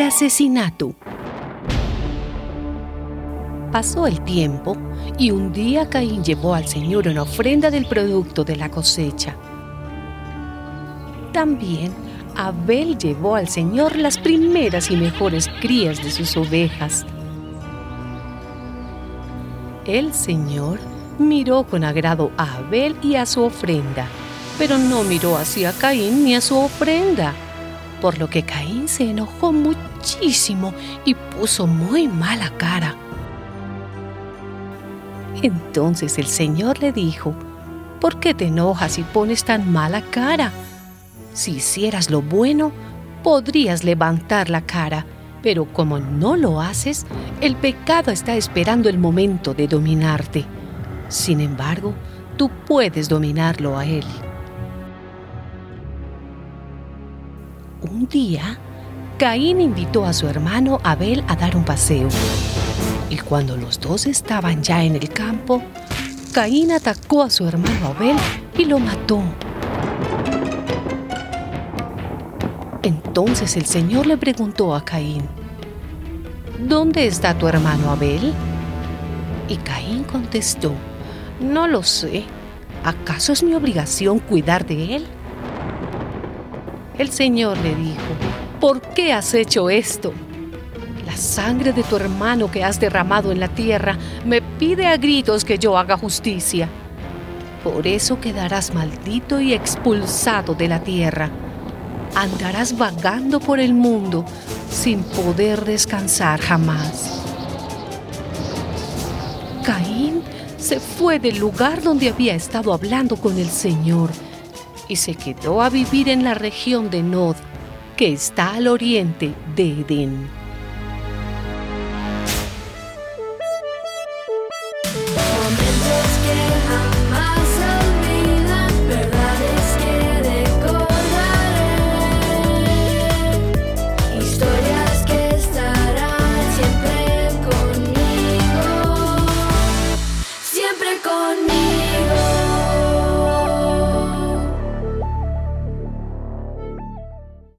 asesinato. Pasó el tiempo y un día Caín llevó al Señor una ofrenda del producto de la cosecha. También Abel llevó al Señor las primeras y mejores crías de sus ovejas. El Señor miró con agrado a Abel y a su ofrenda, pero no miró hacia Caín ni a su ofrenda, por lo que Caín se enojó muchísimo y puso muy mala cara. Entonces el Señor le dijo, ¿por qué te enojas y pones tan mala cara? Si hicieras lo bueno, podrías levantar la cara, pero como no lo haces, el pecado está esperando el momento de dominarte. Sin embargo, tú puedes dominarlo a él. Un día, Caín invitó a su hermano Abel a dar un paseo. Y cuando los dos estaban ya en el campo, Caín atacó a su hermano Abel y lo mató. Entonces el Señor le preguntó a Caín, ¿Dónde está tu hermano Abel? Y Caín contestó, No lo sé. ¿Acaso es mi obligación cuidar de él? El Señor le dijo, ¿por qué has hecho esto? La sangre de tu hermano que has derramado en la tierra me pide a gritos que yo haga justicia. Por eso quedarás maldito y expulsado de la tierra andarás vagando por el mundo sin poder descansar jamás. Caín se fue del lugar donde había estado hablando con el Señor y se quedó a vivir en la región de Nod, que está al oriente de Edén.